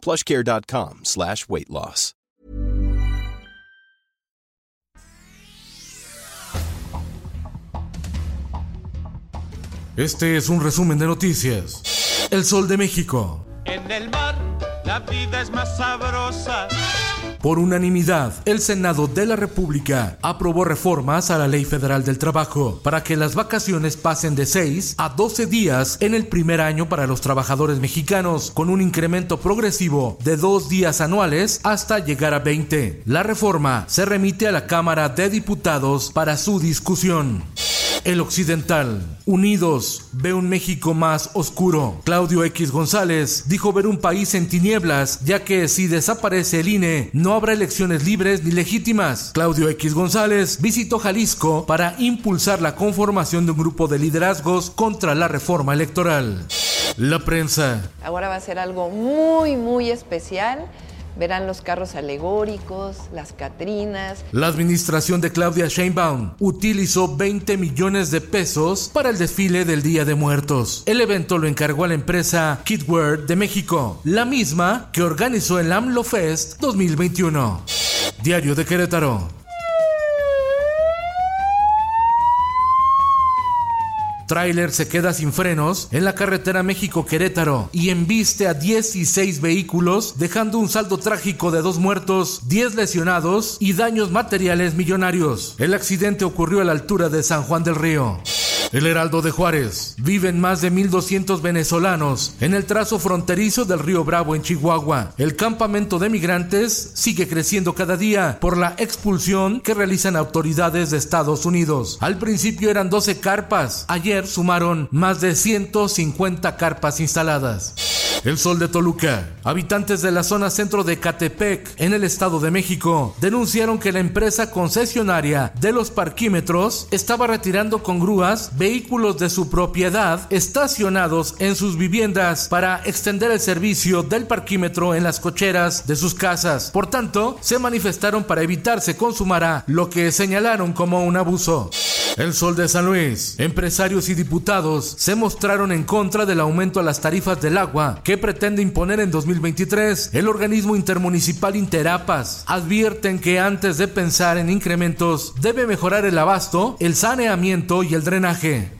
plushcare.com slash weight loss. Este es un resumen de noticias. El Sol de México. En el mar la vida es más sabrosa. Por unanimidad, el Senado de la República aprobó reformas a la Ley Federal del Trabajo para que las vacaciones pasen de 6 a 12 días en el primer año para los trabajadores mexicanos, con un incremento progresivo de dos días anuales hasta llegar a 20. La reforma se remite a la Cámara de Diputados para su discusión. El Occidental. Unidos, ve un México más oscuro. Claudio X González dijo ver un país en tinieblas, ya que si desaparece el INE, no habrá elecciones libres ni legítimas. Claudio X González visitó Jalisco para impulsar la conformación de un grupo de liderazgos contra la reforma electoral. La prensa. Ahora va a ser algo muy, muy especial Verán los carros alegóricos, las Catrinas. La administración de Claudia Sheinbaum utilizó 20 millones de pesos para el desfile del Día de Muertos. El evento lo encargó a la empresa Kidware de México, la misma que organizó el AMLO Fest 2021. Diario de Querétaro. Tráiler se queda sin frenos en la carretera México-Querétaro y embiste a 16 vehículos, dejando un saldo trágico de dos muertos, 10 lesionados y daños materiales millonarios. El accidente ocurrió a la altura de San Juan del Río. El Heraldo de Juárez. Viven más de 1.200 venezolanos en el trazo fronterizo del río Bravo en Chihuahua. El campamento de migrantes sigue creciendo cada día por la expulsión que realizan autoridades de Estados Unidos. Al principio eran 12 carpas. Ayer sumaron más de 150 carpas instaladas. El Sol de Toluca. Habitantes de la zona centro de Catepec, en el Estado de México, denunciaron que la empresa concesionaria de los parquímetros estaba retirando con grúas vehículos de su propiedad estacionados en sus viviendas para extender el servicio del parquímetro en las cocheras de sus casas. Por tanto, se manifestaron para evitar se consumara lo que señalaron como un abuso. El Sol de San Luis. Empresarios y diputados se mostraron en contra del aumento a las tarifas del agua que pretende imponer en 2023 el organismo intermunicipal Interapas. Advierten que antes de pensar en incrementos debe mejorar el abasto, el saneamiento y el drenaje.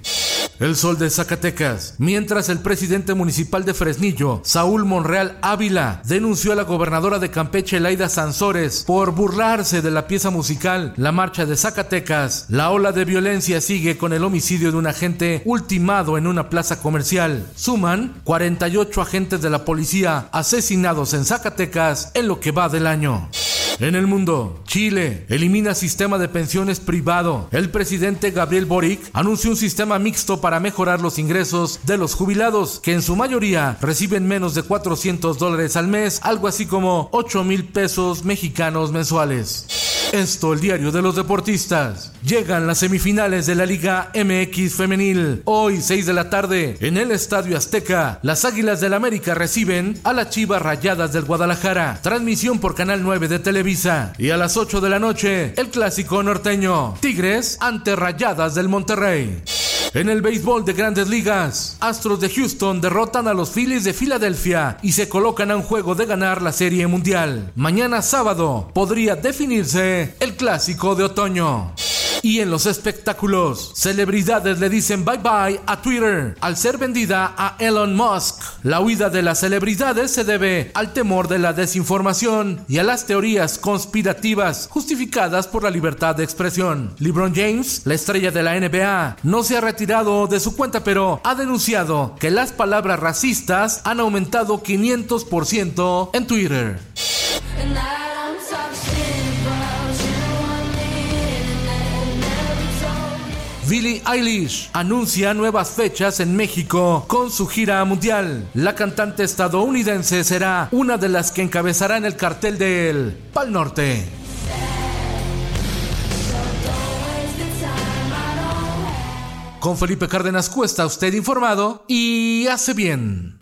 El Sol de Zacatecas. Mientras el presidente municipal de Fresnillo, Saúl Monreal Ávila, denunció a la gobernadora de Campeche, Laida Sansores, por burlarse de la pieza musical La Marcha de Zacatecas, la ola de violencia sigue con el homicidio de un agente ultimado en una plaza comercial. Suman 48 agentes de la policía asesinados en Zacatecas en lo que va del año. En el mundo, Chile elimina sistema de pensiones privado. El presidente Gabriel Boric anunció un sistema mixto para mejorar los ingresos de los jubilados, que en su mayoría reciben menos de 400 dólares al mes, algo así como 8 mil pesos mexicanos mensuales. Esto, el diario de los deportistas. Llegan las semifinales de la Liga MX femenil. Hoy, 6 de la tarde, en el Estadio Azteca, las Águilas del América reciben a las Chivas Rayadas del Guadalajara. Transmisión por Canal 9 de Televisa. Y a las 8 de la noche, el clásico norteño. Tigres ante Rayadas del Monterrey. En el béisbol de grandes ligas, Astros de Houston derrotan a los Phillies de Filadelfia y se colocan a un juego de ganar la Serie Mundial. Mañana sábado podría definirse el clásico de otoño. Y en los espectáculos, celebridades le dicen bye bye a Twitter al ser vendida a Elon Musk. La huida de las celebridades se debe al temor de la desinformación y a las teorías conspirativas justificadas por la libertad de expresión. LeBron James, la estrella de la NBA, no se ha retirado de su cuenta, pero ha denunciado que las palabras racistas han aumentado 500% en Twitter. Billie Eilish anuncia nuevas fechas en México con su gira mundial. La cantante estadounidense será una de las que encabezará en el cartel del Pal Norte. Con Felipe Cárdenas Cuesta, usted informado y hace bien.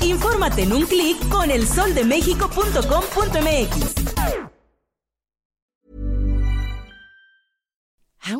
Infórmate en un clic con elsoldemexico.com.mx.